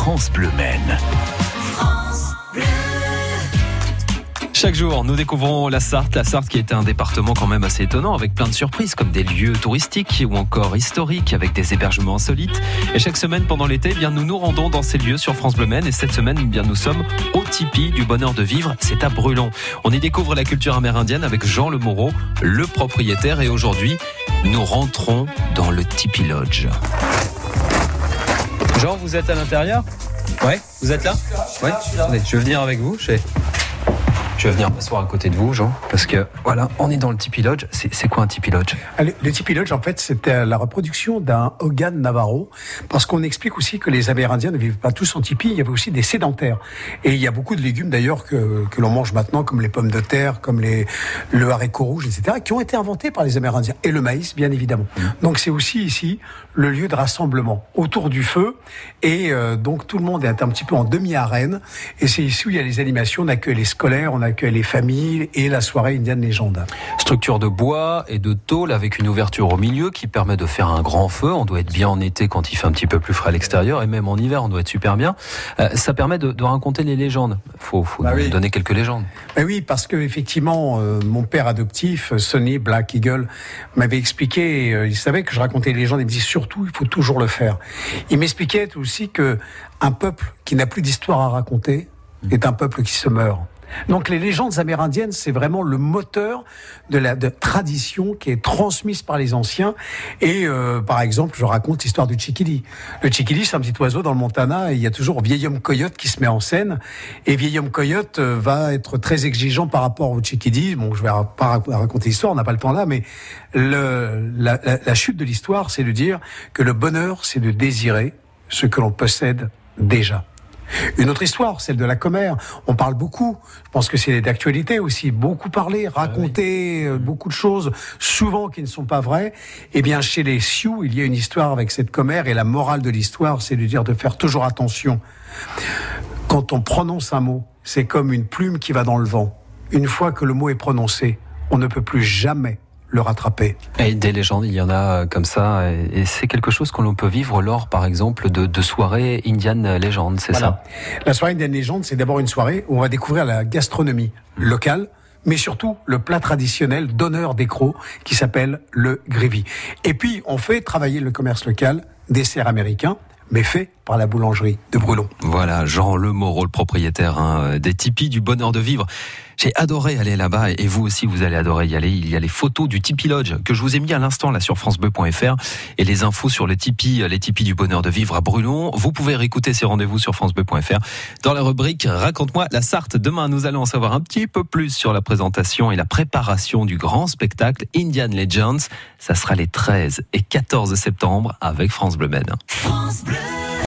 France Bleu Maine. Chaque jour, nous découvrons la Sarthe. La Sarthe qui est un département quand même assez étonnant avec plein de surprises comme des lieux touristiques ou encore historiques avec des hébergements insolites. Et chaque semaine pendant l'été, eh bien nous nous rendons dans ces lieux sur France Bleu Maine. Et cette semaine, eh bien nous sommes au Tipi du bonheur de vivre. C'est à Brulon. On y découvre la culture amérindienne avec Jean Le Moreau, le propriétaire. Et aujourd'hui, nous rentrons dans le Tipi Lodge. Jean, vous êtes à l'intérieur? Ouais, vous êtes là? Ouais. Je vais venir avec vous. Je je vais venir m'asseoir à côté de vous, Jean, parce que voilà, on est dans le Tipi Lodge. C'est quoi un Tipi Lodge? Allez, Le Tipi Lodge, en fait, c'était la reproduction d'un Hogan Navarro, parce qu'on explique aussi que les Amérindiens ne vivent pas tous en tipi, il y avait aussi des sédentaires. Et il y a beaucoup de légumes d'ailleurs que, que l'on mange maintenant, comme les pommes de terre, comme les, le haricot rouge, etc., qui ont été inventés par les Amérindiens. Et le maïs, bien évidemment. Donc c'est aussi ici le lieu de rassemblement, autour du feu. Et euh, donc tout le monde est un petit peu en demi-arène. Et c'est ici où il y a les animations, on accueille les scolaires, on accueille les familles et la soirée indienne légende. Structure de bois et de tôle avec une ouverture au milieu qui permet de faire un grand feu. On doit être bien en été quand il fait un petit peu plus frais à l'extérieur et même en hiver on doit être super bien. Euh, ça permet de, de raconter les légendes. Faut, faut Bah oui. donner quelques légendes. Oui, parce que effectivement, euh, mon père adoptif, Sonny Black Eagle, m'avait expliqué. euh, il savait que je racontais les légendes. Il me dit surtout, il faut toujours le faire. Il m'expliquait aussi que un peuple qui n'a plus d'histoire à raconter est un peuple qui se meurt. Donc les légendes amérindiennes, c'est vraiment le moteur de la tradition qui est transmise par les anciens. Et euh, par exemple, je raconte l'histoire du Chikili. Le Chikili, c'est un petit oiseau dans le Montana et il y a toujours Vieil homme coyote qui se met en scène. Et Vieil homme coyote euh, va être très exigeant par rapport au Chikili. Bon, je vais pas rac- raconter l'histoire, on n'a pas le temps là, mais le, la- la chute de l'histoire, c'est de dire que le bonheur, c'est de désirer ce que l'on possède déjà. Une autre histoire, celle de la commère. On parle beaucoup. Je pense que c'est d'actualité aussi. Beaucoup parler, raconter euh, beaucoup de choses, souvent qui ne sont pas vraies. Eh bien, chez les Sioux, il y a une histoire avec cette commère et la morale de l'histoire, c'est de dire de faire toujours attention. Quand on prononce un mot, c'est comme une plume qui va dans le vent. Une fois que le mot est prononcé, on ne peut plus jamais le rattraper. Et des légendes, il y en a euh, comme ça. Et, c'est quelque chose que l'on peut vivre lors, par exemple, de, de soirées Indian Legend, c'est Voilà. La soirée Indienne Légende, c'est d'abord une soirée où on va découvrir la gastronomie locale, mais surtout le plat traditionnel d'honneur des crocs qui s'appelle le grévy. Et puis, on fait travailler le commerce local, dessert américain, mais fait par la boulangerie de Brulon. Voilà, Jean Le Moreau, le propriétaire hein, des tipis du bonheur de vivre. J'ai adoré aller là-bas et vous aussi vous allez adorer y aller. Il y a les photos du Tipi Lodge que je vous ai mis à l'instant là sur francebleu.fr et les infos sur les tipis, les tipis du bonheur de vivre à Brulon. Vous pouvez réécouter ces rendez-vous sur francebleu.fr dans la rubrique Raconte-moi la Sarthe. Demain, nous allons en savoir un petit peu plus sur la présentation et la préparation du grand spectacle Indian Legends. Ça sera les 13 et 14 septembre avec France Bleu Maine. France Bleu.